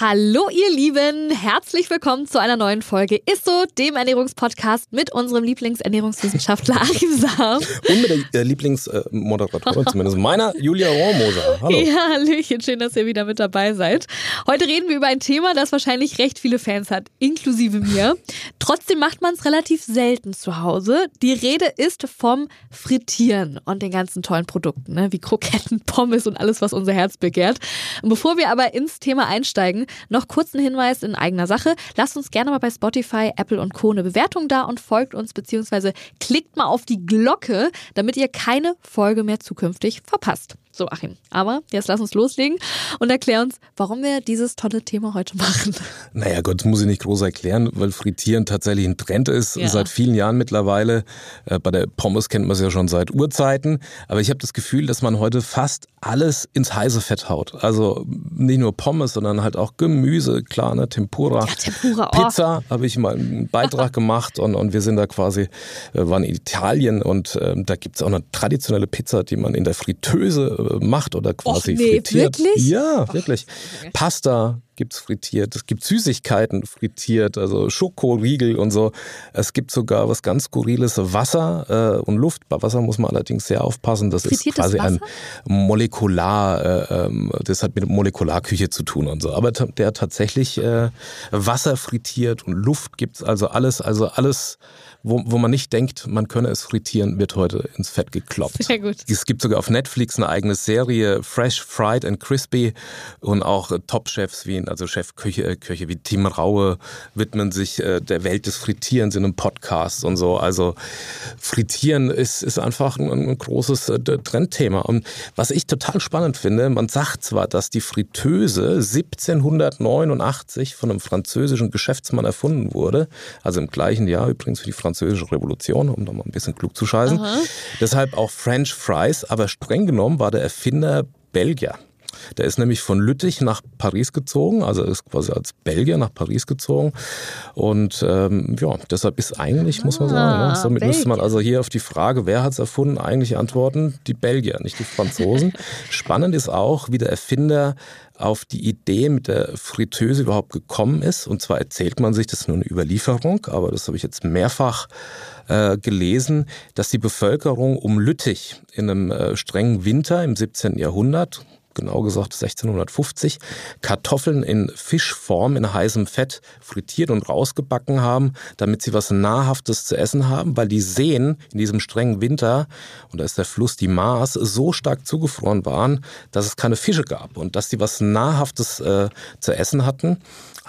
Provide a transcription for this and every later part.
Hallo ihr Lieben, herzlich willkommen zu einer neuen Folge ISSO, dem Ernährungspodcast mit unserem Lieblingsernährungswissenschaftler Achim Sam. Und mit der äh, Lieblingsmoderatorin zumindest meiner, Julia Rohrmoser. Hallo. Ja, Hallöchen, schön, dass ihr wieder mit dabei seid. Heute reden wir über ein Thema, das wahrscheinlich recht viele Fans hat, inklusive mir. Trotzdem macht man es relativ selten zu Hause. Die Rede ist vom Frittieren und den ganzen tollen Produkten, ne? wie Kroketten, Pommes und alles, was unser Herz begehrt. Bevor wir aber ins Thema einsteigen, noch kurz ein Hinweis in eigener Sache. Lasst uns gerne mal bei Spotify, Apple und Co. eine Bewertung da und folgt uns beziehungsweise klickt mal auf die Glocke, damit ihr keine Folge mehr zukünftig verpasst. So, Achim. Aber jetzt lass uns loslegen und erklär uns, warum wir dieses tolle Thema heute machen. Naja, Gott, das muss ich nicht groß erklären, weil Frittieren tatsächlich ein Trend ist, ja. seit vielen Jahren mittlerweile. Äh, bei der Pommes kennt man es ja schon seit Urzeiten. Aber ich habe das Gefühl, dass man heute fast alles ins heiße Fett haut. Also nicht nur Pommes, sondern halt auch Gemüse, klar, ne, Tempura. Ja, Tempura, oh. Pizza habe ich mal einen Beitrag gemacht und, und wir sind da quasi, wir waren in Italien und äh, da gibt es auch eine traditionelle Pizza, die man in der Fritteuse macht oder quasi Och, nee, frittiert. Wirklich? Ja, wirklich. Okay. Pasta gibt es frittiert, es gibt Süßigkeiten frittiert, also Schokoriegel und so. Es gibt sogar was ganz Skurriles, Wasser äh, und Luft. Bei Wasser muss man allerdings sehr aufpassen. Das ist quasi ein Molekular, äh, ähm, das hat mit Molekularküche zu tun und so. Aber der tatsächlich äh, Wasser frittiert und Luft gibt es also alles, also alles wo, wo man nicht denkt, man könne es frittieren, wird heute ins Fett gekloppt. Sehr gut. Es gibt sogar auf Netflix eine eigene Serie, Fresh, Fried and Crispy und auch Top-Chefs wie, also Chefköche äh, Köche wie Tim Raue widmen sich äh, der Welt des Frittierens in einem Podcast und so. Also Frittieren ist, ist einfach ein, ein großes äh, Trendthema. Und was ich total spannend finde, man sagt zwar, dass die Fritteuse 1789 von einem französischen Geschäftsmann erfunden wurde, also im gleichen Jahr übrigens wie die Franzosen französische Revolution, um da mal ein bisschen klug zu scheißen. Aha. Deshalb auch French Fries, aber streng genommen war der Erfinder Belgier. Der ist nämlich von Lüttich nach Paris gezogen, also ist quasi als Belgier nach Paris gezogen. Und ähm, ja, deshalb ist eigentlich, muss man sagen, ne? somit müsste man also hier auf die Frage, wer hat es erfunden, eigentlich antworten, die Belgier, nicht die Franzosen. Spannend ist auch, wie der Erfinder auf die Idee mit der Fritteuse überhaupt gekommen ist. Und zwar erzählt man sich, das ist nur eine Überlieferung, aber das habe ich jetzt mehrfach äh, gelesen, dass die Bevölkerung um Lüttich in einem äh, strengen Winter im 17. Jahrhundert, genau gesagt 1650, Kartoffeln in Fischform in heißem Fett frittiert und rausgebacken haben, damit sie was Nahrhaftes zu essen haben, weil die Seen in diesem strengen Winter, und da ist der Fluss die Maas, so stark zugefroren waren, dass es keine Fische gab und dass sie was Nahrhaftes äh, zu essen hatten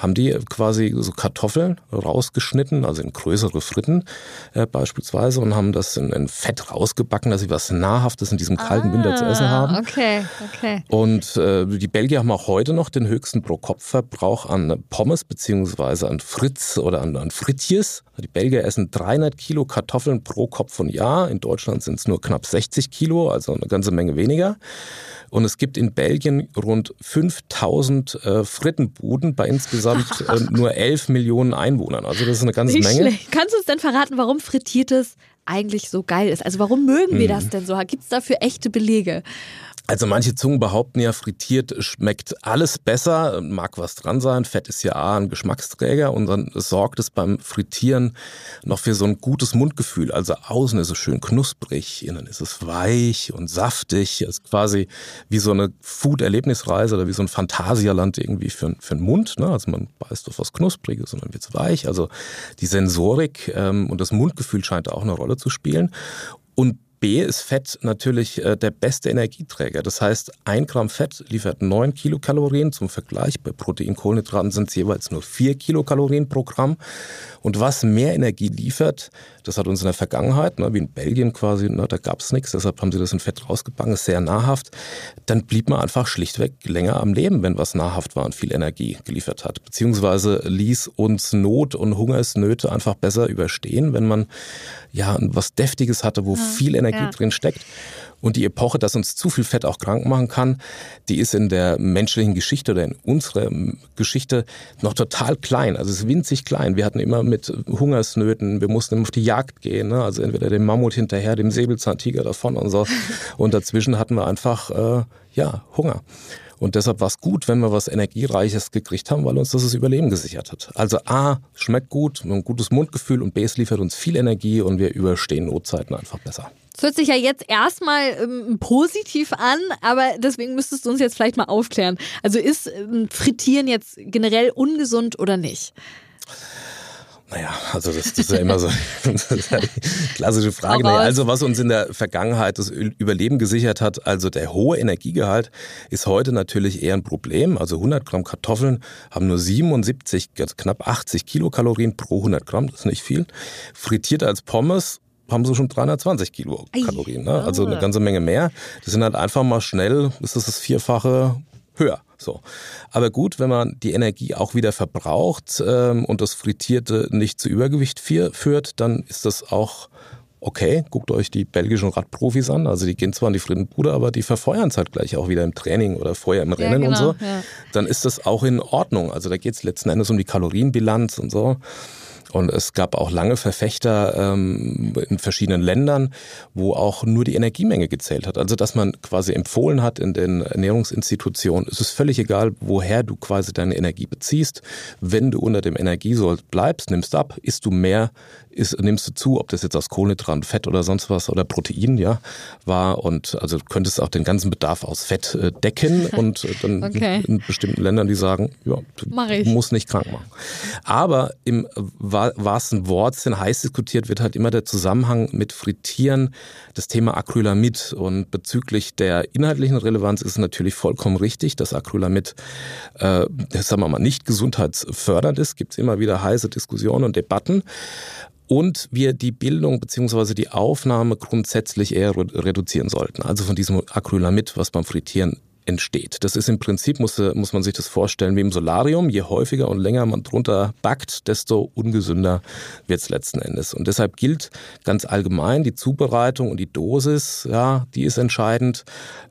haben die quasi so Kartoffeln rausgeschnitten, also in größere Fritten äh, beispielsweise, und haben das in, in, Fett rausgebacken, dass sie was Nahrhaftes in diesem kalten ah, Winter zu essen haben. Okay, okay. Und äh, die Belgier haben auch heute noch den höchsten Pro-Kopf-Verbrauch an Pommes beziehungsweise an Fritz oder an, an Frittjes. Die Belgier essen 300 Kilo Kartoffeln pro Kopf und Jahr. In Deutschland sind es nur knapp 60 Kilo, also eine ganze Menge weniger. Und es gibt in Belgien rund 5000 äh, Frittenbuden bei insgesamt äh, nur 11 Millionen Einwohnern. Also das ist eine ganze Nicht Menge. Schlecht. Kannst du uns denn verraten, warum frittiertes eigentlich so geil ist? Also warum mögen wir mhm. das denn so? Gibt es dafür echte Belege? Also manche Zungen behaupten ja, frittiert schmeckt alles besser, mag was dran sein. Fett ist ja A, ein Geschmacksträger und dann sorgt es beim Frittieren noch für so ein gutes Mundgefühl. Also außen ist es schön knusprig, innen ist es weich und saftig. Es ist quasi wie so eine Food-Erlebnisreise oder wie so ein Phantasialand irgendwie für, für den Mund. Ne? Also man beißt auf was Knuspriges und dann wird es weich. Also die Sensorik ähm, und das Mundgefühl scheint auch eine Rolle zu spielen. Und B ist Fett natürlich äh, der beste Energieträger. Das heißt, ein Gramm Fett liefert 9 Kilokalorien. Zum Vergleich, bei Protein, Kohlenhydraten sind es jeweils nur 4 Kilokalorien pro Gramm. Und was mehr Energie liefert, das hat uns in der Vergangenheit, ne, wie in Belgien quasi, ne, da gab es nichts, deshalb haben sie das in Fett rausgebacken, ist sehr nahrhaft. Dann blieb man einfach schlichtweg länger am Leben, wenn was nahrhaft war und viel Energie geliefert hat. Beziehungsweise ließ uns Not und Hungersnöte einfach besser überstehen, wenn man ja was Deftiges hatte, wo ja. viel Energie Energie ja. drin steckt. Und die Epoche, dass uns zu viel Fett auch krank machen kann, die ist in der menschlichen Geschichte oder in unserer Geschichte noch total klein. Also es ist winzig klein. Wir hatten immer mit Hungersnöten, wir mussten immer auf die Jagd gehen. Ne? Also entweder dem Mammut hinterher, dem Säbelzahntiger davon und so. Und dazwischen hatten wir einfach äh, ja Hunger. Und deshalb war es gut, wenn wir was Energiereiches gekriegt haben, weil uns das das Überleben gesichert hat. Also A, schmeckt gut, ein gutes Mundgefühl und B, es liefert uns viel Energie und wir überstehen Notzeiten einfach besser. Das hört sich ja jetzt erstmal ähm, positiv an, aber deswegen müsstest du uns jetzt vielleicht mal aufklären. Also ist ähm, Frittieren jetzt generell ungesund oder nicht? Naja, also das, das ist ja immer so ja klassische Frage. Naja, also was uns in der Vergangenheit das Überleben gesichert hat, also der hohe Energiegehalt ist heute natürlich eher ein Problem. Also 100 Gramm Kartoffeln haben nur 77, knapp 80 Kilokalorien pro 100 Gramm, das ist nicht viel. Frittiert als Pommes haben sie schon 320 Kilokalorien, ne? also eine ganze Menge mehr. Das sind halt einfach mal schnell, ist das das Vierfache höher. So. Aber gut, wenn man die Energie auch wieder verbraucht ähm, und das Frittierte nicht zu Übergewicht führt, dann ist das auch okay. Guckt euch die belgischen Radprofis an. Also die gehen zwar in die Frittenbude, aber die verfeuern es halt gleich auch wieder im Training oder vorher im Rennen ja, genau, und so. Ja. Dann ist das auch in Ordnung. Also da geht es letzten Endes um die Kalorienbilanz und so. Und es gab auch lange Verfechter ähm, in verschiedenen Ländern, wo auch nur die Energiemenge gezählt hat. Also dass man quasi empfohlen hat in den Ernährungsinstitutionen, es ist völlig egal, woher du quasi deine Energie beziehst. Wenn du unter dem Energiesold bleibst, nimmst ab, isst du mehr, ist, nimmst du zu, ob das jetzt aus Kohlenhydraten, Fett oder sonst was oder Protein, ja, war und also du könntest auch den ganzen Bedarf aus Fett äh, decken und äh, dann okay. in bestimmten Ländern, die sagen, ja, du musst nicht krank machen. Aber im wahrsten Wortsinn heiß diskutiert wird halt immer der Zusammenhang mit Frittieren, das Thema Acrylamid und bezüglich der inhaltlichen Relevanz ist es natürlich vollkommen richtig, dass Acrylamid, äh, sagen wir mal, nicht gesundheitsfördernd ist, gibt es immer wieder heiße Diskussionen und Debatten und wir die Bildung bzw. die Aufnahme grundsätzlich eher reduzieren sollten. Also von diesem Acrylamid, was beim Frittieren entsteht. Das ist im Prinzip, muss, muss man sich das vorstellen, wie im Solarium. Je häufiger und länger man drunter backt, desto ungesünder wird es letzten Endes. Und deshalb gilt ganz allgemein die Zubereitung und die Dosis, ja, die ist entscheidend,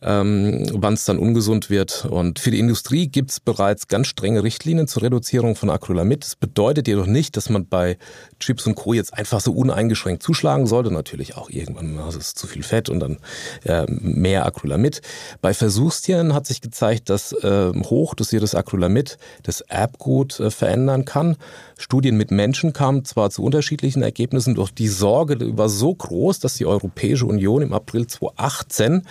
ähm, wann es dann ungesund wird. Und für die Industrie gibt es bereits ganz strenge Richtlinien zur Reduzierung von Acrylamid. Das bedeutet jedoch nicht, dass man bei Chips und Co. jetzt einfach so uneingeschränkt zuschlagen sollte. Natürlich auch irgendwann, also es ist zu viel Fett und dann äh, mehr Acrylamid. Bei Versuchstieren Studien hat sich gezeigt, dass äh, hochdosiertes Acrylamid das Erbgut äh, verändern kann. Studien mit Menschen kamen zwar zu unterschiedlichen Ergebnissen, doch die Sorge war so groß, dass die Europäische Union im April 2018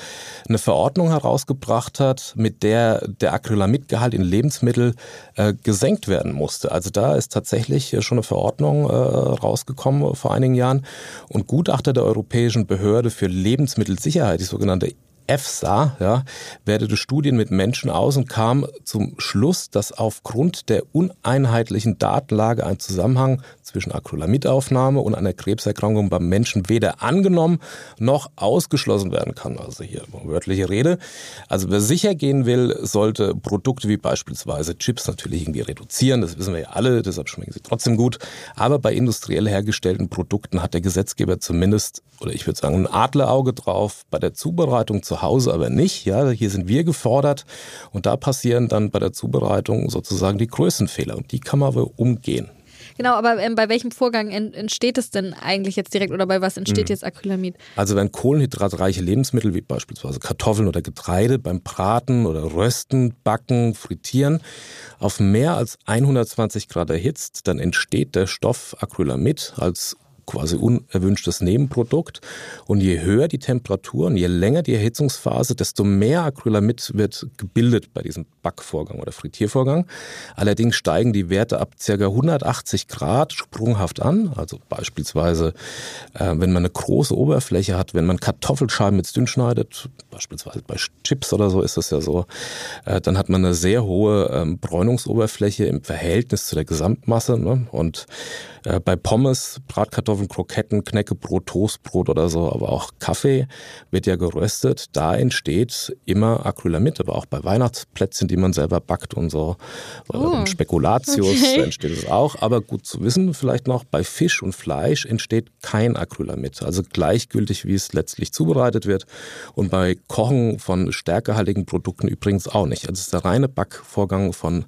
eine Verordnung herausgebracht hat, mit der der Acrylamidgehalt in Lebensmitteln äh, gesenkt werden musste. Also da ist tatsächlich schon eine Verordnung äh, rausgekommen vor einigen Jahren und Gutachter der Europäischen Behörde für Lebensmittelsicherheit, die sogenannte EFSA ja, wertete Studien mit Menschen aus und kam zum Schluss, dass aufgrund der uneinheitlichen Datenlage ein Zusammenhang zwischen Acrylamidaufnahme und einer Krebserkrankung beim Menschen weder angenommen noch ausgeschlossen werden kann. Also hier wörtliche Rede. Also wer sicher gehen will, sollte Produkte wie beispielsweise Chips natürlich irgendwie reduzieren. Das wissen wir ja alle, deshalb schmecken sie trotzdem gut. Aber bei industriell hergestellten Produkten hat der Gesetzgeber zumindest, oder ich würde sagen, ein Adlerauge drauf. Bei der Zubereitung zu Hause aber nicht. Ja, hier sind wir gefordert und da passieren dann bei der Zubereitung sozusagen die größten Fehler und die kann man aber umgehen. Genau, aber ähm, bei welchem Vorgang entsteht es denn eigentlich jetzt direkt oder bei was entsteht mhm. jetzt Acrylamid? Also wenn kohlenhydratreiche Lebensmittel wie beispielsweise Kartoffeln oder Getreide beim Braten oder Rösten, Backen, Frittieren auf mehr als 120 Grad erhitzt, dann entsteht der Stoff Acrylamid als quasi unerwünschtes Nebenprodukt. Und je höher die Temperatur und je länger die Erhitzungsphase, desto mehr Acrylamid wird gebildet bei diesem Backvorgang oder Frittiervorgang. Allerdings steigen die Werte ab ca. 180 Grad sprunghaft an. Also beispielsweise, äh, wenn man eine große Oberfläche hat, wenn man Kartoffelscheiben mit dünn schneidet, beispielsweise bei Chips oder so ist das ja so, äh, dann hat man eine sehr hohe ähm, Bräunungsoberfläche im Verhältnis zu der Gesamtmasse. Ne? Und Äh, bei Pommes, Bratkartoffeln, Kroketten, Knäckebrot, Toastbrot oder so, aber auch Kaffee wird ja geröstet. Da entsteht immer Acrylamid, aber auch bei Weihnachtsplätzchen, die man selber backt und so. Oh, Spekulatius okay. entsteht es auch. Aber gut zu wissen, vielleicht noch, bei Fisch und Fleisch entsteht kein Acrylamid. Also gleichgültig, wie es letztlich zubereitet wird. Und bei Kochen von stärkehaltigen Produkten übrigens auch nicht. Also es ist der reine Backvorgang von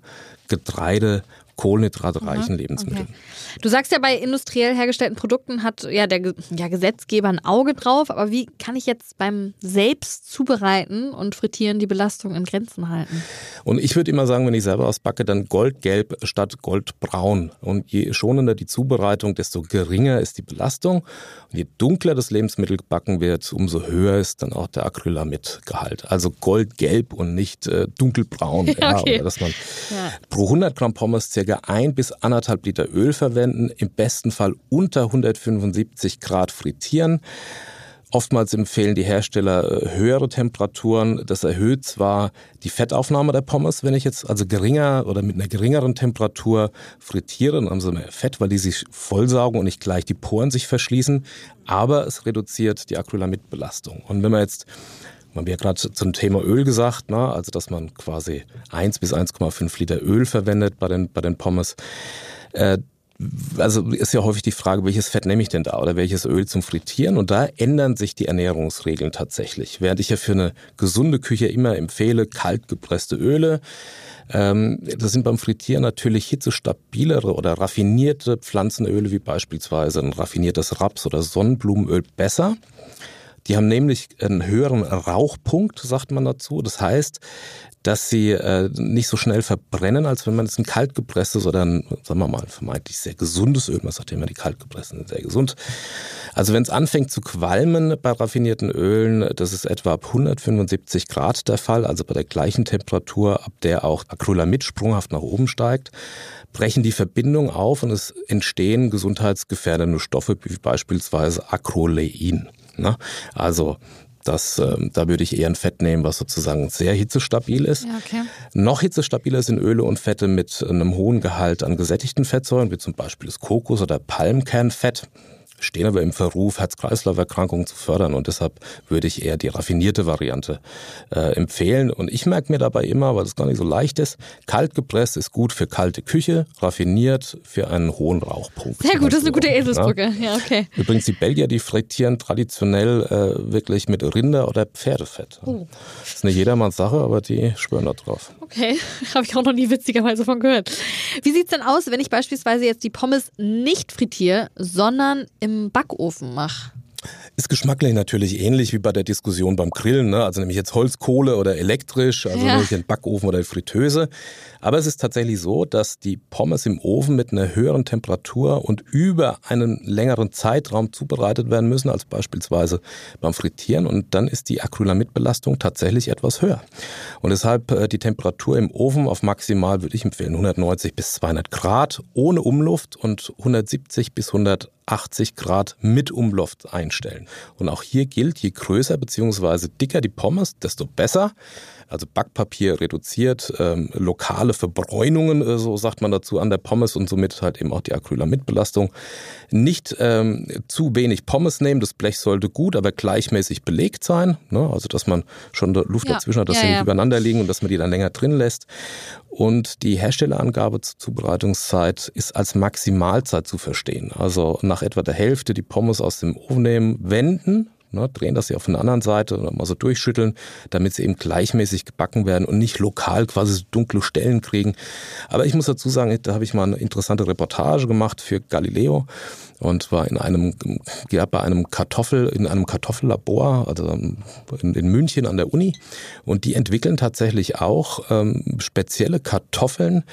Getreide, kohlenhydratreichen Lebensmitteln. Okay. Du sagst ja, bei industriell hergestellten Produkten hat ja der ja, Gesetzgeber ein Auge drauf, aber wie kann ich jetzt beim selbst zubereiten und frittieren die Belastung in Grenzen halten? Und ich würde immer sagen, wenn ich selber ausbacke, dann goldgelb statt goldbraun. Und je schonender die Zubereitung, desto geringer ist die Belastung. Und je dunkler das Lebensmittel gebacken wird, umso höher ist dann auch der Acrylamidgehalt. Also goldgelb und nicht äh, dunkelbraun. Ja, okay. ja, dass man ja. pro 100 Gramm Pommes ca ca. ein bis anderthalb Liter Öl verwenden, im besten Fall unter 175 Grad frittieren. Oftmals empfehlen die Hersteller äh, höhere Temperaturen. Das erhöht zwar die Fettaufnahme der Pommes, wenn ich jetzt also geringer oder mit einer geringeren Temperatur frittiere, dann haben sie mehr Fett, weil die sich vollsaugen und nicht gleich die Poren sich verschließen. Aber es reduziert die Acrylamidbelastung. Und wenn man jetzt man hat ja gerade zum Thema Öl gesagt, ne? also dass man quasi 1 bis 1,5 Liter Öl verwendet bei den, bei den Pommes. Äh, also ist ja häufig die Frage, welches Fett nehme ich denn da oder welches Öl zum Frittieren? Und da ändern sich die Ernährungsregeln tatsächlich. Während ich ja für eine gesunde Küche immer empfehle, kalt gepresste Öle, ähm, das sind beim Frittieren natürlich hitzestabilere oder raffinierte Pflanzenöle wie beispielsweise ein raffiniertes Raps- oder Sonnenblumenöl besser. Die haben nämlich einen höheren Rauchpunkt, sagt man dazu. Das heißt, dass sie äh, nicht so schnell verbrennen, als wenn man jetzt ein kaltgepresstes oder ein, sagen wir mal, vermeintlich sehr gesundes Öl, man sagt immer, die kaltgepressten sind sehr gesund. Also wenn es anfängt zu qualmen bei raffinierten Ölen, das ist etwa ab 175 Grad der Fall, also bei der gleichen Temperatur, ab der auch Acrylamid sprunghaft nach oben steigt, brechen die Verbindungen auf und es entstehen gesundheitsgefährdende Stoffe wie beispielsweise Acrolein. Ne? Also das, äh, da würde ich eher ein Fett nehmen, was sozusagen sehr hitzestabil ist. Ja, okay. Noch hitzestabiler sind Öle und Fette mit einem hohen Gehalt an gesättigten Fettsäuren, wie zum Beispiel das Kokos- oder Palmkernfett stehen aber im Verruf, Herz-Kreislauf-Erkrankungen zu fördern und deshalb würde ich eher die raffinierte Variante äh, empfehlen. Und ich merke mir dabei immer, weil es gar nicht so leicht ist, kalt gepresst ist gut für kalte Küche, raffiniert für einen hohen Rauchpunkt. Sehr gut, das ist eine gute Eselsbrücke. Ja? ja, okay. Übrigens, die Belgier, die frittieren traditionell äh, wirklich mit Rinder- oder Pferdefett. Oh. Das ist nicht jedermanns Sache, aber die schwören da drauf. Okay, habe ich auch noch nie witzigerweise von gehört. Wie sieht es denn aus, wenn ich beispielsweise jetzt die Pommes nicht frittiere, sondern im Backofen mache. Ist geschmacklich natürlich ähnlich wie bei der Diskussion beim Grillen, ne? also nämlich jetzt Holzkohle oder elektrisch, also ja. den Backofen oder die Fritteuse. Aber es ist tatsächlich so, dass die Pommes im Ofen mit einer höheren Temperatur und über einen längeren Zeitraum zubereitet werden müssen als beispielsweise beim Frittieren und dann ist die Acrylamidbelastung tatsächlich etwas höher. Und deshalb äh, die Temperatur im Ofen auf maximal würde ich empfehlen 190 bis 200 Grad ohne Umluft und 170 bis 180 Grad mit Umluft einstellen. Und auch hier gilt, je größer bzw. dicker die Pommes, desto besser also Backpapier reduziert, ähm, lokale Verbräunungen, äh, so sagt man dazu, an der Pommes und somit halt eben auch die Acrylamidbelastung. Nicht ähm, zu wenig Pommes nehmen, das Blech sollte gut, aber gleichmäßig belegt sein, ne? also dass man schon Luft ja. dazwischen hat, dass ja, sie nicht ja. übereinander liegen und dass man die dann länger drin lässt. Und die Herstellerangabe zur Zubereitungszeit ist als Maximalzeit zu verstehen. Also nach etwa der Hälfte die Pommes aus dem Ofen nehmen, wenden, Ne, drehen das ja auf der anderen Seite oder mal so durchschütteln, damit sie eben gleichmäßig gebacken werden und nicht lokal quasi so dunkle Stellen kriegen. Aber ich muss dazu sagen, da habe ich mal eine interessante Reportage gemacht für Galileo und war in einem, ja, bei einem Kartoffel, in einem Kartoffellabor, also in, in München an der Uni. Und die entwickeln tatsächlich auch ähm, spezielle Kartoffeln,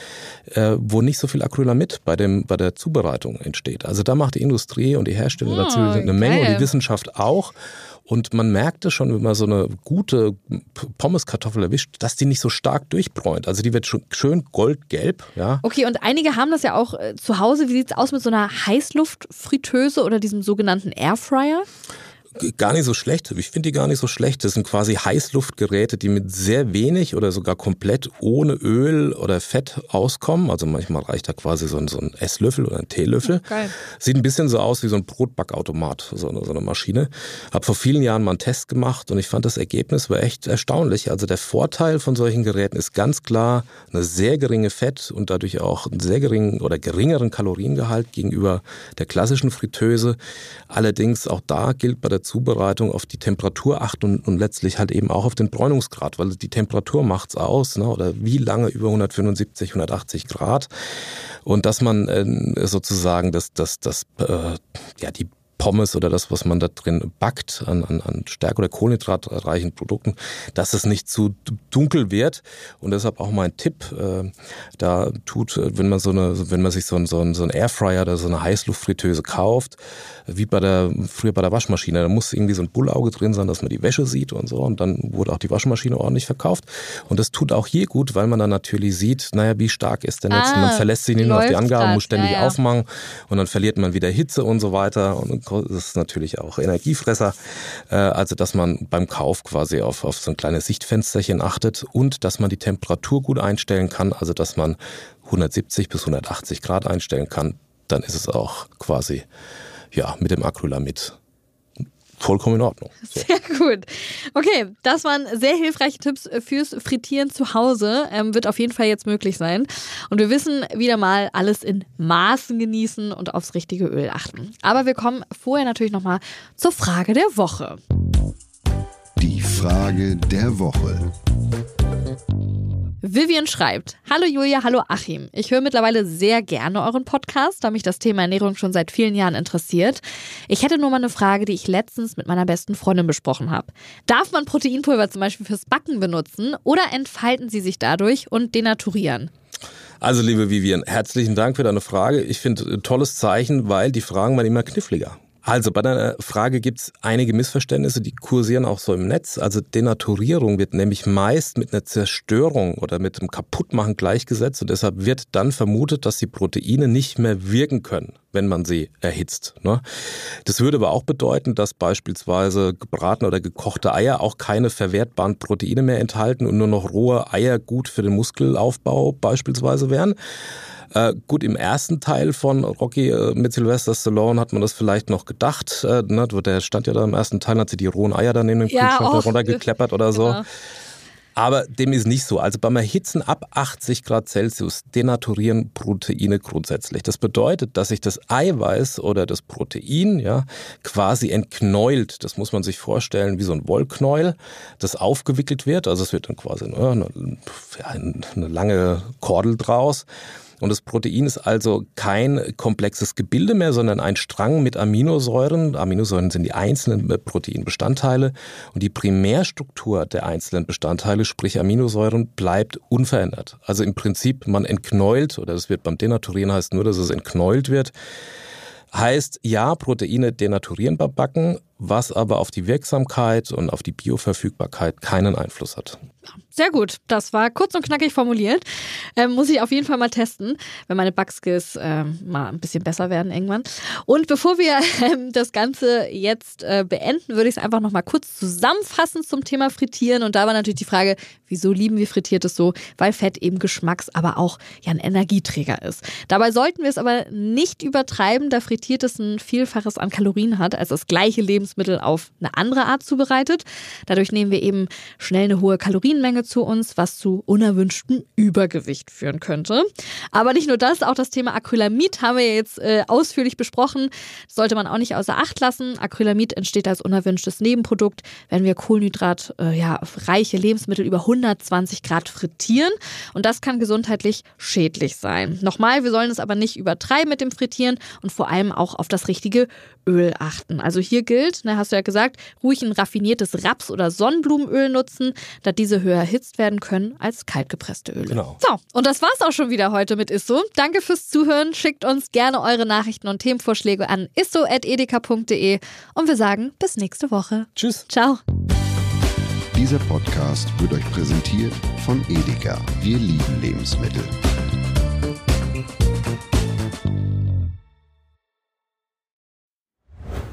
äh, wo nicht so viel Acrylamid bei dem, bei der Zubereitung entsteht. Also da macht die Industrie und die Hersteller oh, natürlich eine Menge geil. und die Wissenschaft auch. Und man merkte schon, wenn man so eine gute Pommeskartoffel erwischt, dass die nicht so stark durchbräunt. Also die wird schon schön goldgelb. Ja. Okay, und einige haben das ja auch äh, zu Hause. Wie sieht es aus mit so einer Heißluftfritteuse oder diesem sogenannten Airfryer? Gar nicht so schlecht. Ich finde die gar nicht so schlecht. Das sind quasi Heißluftgeräte, die mit sehr wenig oder sogar komplett ohne Öl oder Fett auskommen. Also manchmal reicht da quasi so ein, so ein Esslöffel oder ein Teelöffel. Geil. Sieht ein bisschen so aus wie so ein Brotbackautomat, so eine, so eine Maschine. Hab vor vielen Jahren mal einen Test gemacht und ich fand das Ergebnis war echt erstaunlich. Also der Vorteil von solchen Geräten ist ganz klar eine sehr geringe Fett und dadurch auch einen sehr geringen oder geringeren Kaloriengehalt gegenüber der klassischen Fritteuse. Allerdings auch da gilt bei der Zubereitung auf die Temperatur achten und, und letztlich halt eben auch auf den Bräunungsgrad, weil die Temperatur macht's aus, ne? oder wie lange über 175, 180 Grad. Und dass man äh, sozusagen das, das, das, äh, ja, die Pommes oder das, was man da drin backt an, an, an stärk- oder kohlenhydratreichen Produkten, dass es nicht zu dunkel wird. Und deshalb auch mein Tipp, äh, da tut, wenn man so eine, wenn man sich so ein, so ein, so ein Airfryer oder so eine Heißluftfritteuse kauft, wie bei der, früher bei der Waschmaschine, da muss irgendwie so ein Bullauge drin sein, dass man die Wäsche sieht und so. Und dann wurde auch die Waschmaschine ordentlich verkauft. Und das tut auch hier gut, weil man dann natürlich sieht, naja, wie stark ist denn jetzt, ah, man verlässt sich nicht nur auf die Angaben, muss ständig ja, ja. aufmachen und dann verliert man wieder Hitze und so weiter. Und ist natürlich auch Energiefresser. Äh, also, dass man beim Kauf quasi auf, auf so ein kleines Sichtfensterchen achtet und dass man die Temperatur gut einstellen kann, also dass man 170 bis 180 Grad einstellen kann, dann ist es auch quasi ja, mit dem Acrylamid vollkommen in Ordnung. So. Sehr gut. Okay, das waren sehr hilfreiche Tipps fürs Frittieren zu Hause. Ähm, wird auf jeden Fall jetzt möglich sein. Und wir wissen wieder mal, alles in Maßen genießen und aufs richtige Öl achten. Aber wir kommen vorher natürlich nochmal zur Frage der Woche. Die Frage der Woche. Vivian schreibt, Hallo Julia, hallo Achim. Ich höre mittlerweile sehr gerne euren Podcast, da mich das Thema Ernährung schon seit vielen Jahren interessiert. Ich hätte nur mal eine Frage, die ich letztens mit meiner besten Freundin besprochen habe. Darf man Proteinpulver zum Beispiel fürs Backen benutzen oder entfalten sie sich dadurch und denaturieren? Also liebe Vivian, herzlichen Dank für deine Frage. Ich finde ein tolles Zeichen, weil die Fragen werden immer kniffliger. Also bei deiner Frage gibt es einige Missverständnisse, die kursieren auch so im Netz. Also Denaturierung wird nämlich meist mit einer Zerstörung oder mit einem Kaputtmachen gleichgesetzt und deshalb wird dann vermutet, dass die Proteine nicht mehr wirken können, wenn man sie erhitzt. Ne? Das würde aber auch bedeuten, dass beispielsweise gebratene oder gekochte Eier auch keine verwertbaren Proteine mehr enthalten und nur noch rohe Eier gut für den Muskelaufbau beispielsweise wären. Äh, gut, im ersten Teil von Rocky äh, mit Sylvester Stallone hat man das vielleicht noch gedacht. Äh, ne? Der stand ja da im ersten Teil, hat sie die rohen Eier dann in den ja, Kühlschrank runtergekleppert oder so. Genau. Aber dem ist nicht so. Also beim Erhitzen ab 80 Grad Celsius denaturieren Proteine grundsätzlich. Das bedeutet, dass sich das Eiweiß oder das Protein ja quasi entknäult. Das muss man sich vorstellen wie so ein Wollknäuel, das aufgewickelt wird. Also es wird dann quasi ne, eine, eine lange Kordel draus. Und das Protein ist also kein komplexes Gebilde mehr, sondern ein Strang mit Aminosäuren. Aminosäuren sind die einzelnen Proteinbestandteile. Und die Primärstruktur der einzelnen Bestandteile, sprich Aminosäuren, bleibt unverändert. Also im Prinzip, man entknäult, oder das wird beim Denaturieren heißt nur, dass es entknäult wird. Heißt, ja, Proteine denaturieren beim Backen, was aber auf die Wirksamkeit und auf die Bioverfügbarkeit keinen Einfluss hat. Sehr gut. Das war kurz und knackig formuliert. Ähm, muss ich auf jeden Fall mal testen, wenn meine Bugskills ähm, mal ein bisschen besser werden irgendwann. Und bevor wir ähm, das Ganze jetzt äh, beenden, würde ich es einfach noch mal kurz zusammenfassen zum Thema Frittieren. Und da war natürlich die Frage, wieso lieben wir Frittiertes so? Weil Fett eben Geschmacks-, aber auch ja ein Energieträger ist. Dabei sollten wir es aber nicht übertreiben, da Frittiertes ein Vielfaches an Kalorien hat als das gleiche Lebensmittel auf eine andere Art zubereitet. Dadurch nehmen wir eben schnell eine hohe Kalorienmenge zu uns, was zu unerwünschtem Übergewicht führen könnte. Aber nicht nur das, auch das Thema Acrylamid haben wir jetzt äh, ausführlich besprochen. Das sollte man auch nicht außer Acht lassen. Acrylamid entsteht als unerwünschtes Nebenprodukt, wenn wir Kohlenhydrat, äh, ja, reiche Lebensmittel über 120 Grad frittieren. Und das kann gesundheitlich schädlich sein. Nochmal, wir sollen es aber nicht übertreiben mit dem Frittieren und vor allem auch auf das richtige Öl achten. Also hier gilt, ne, hast du ja gesagt, ruhig ein raffiniertes Raps- oder Sonnenblumenöl nutzen, da diese höher erhitzt werden können als kaltgepresste Öle. Genau. So, und das war's auch schon wieder heute mit Isso. Danke fürs Zuhören. Schickt uns gerne eure Nachrichten und Themenvorschläge an isso.edeka.de und wir sagen bis nächste Woche. Tschüss. Ciao. Dieser Podcast wird euch präsentiert von Edeka. Wir lieben Lebensmittel.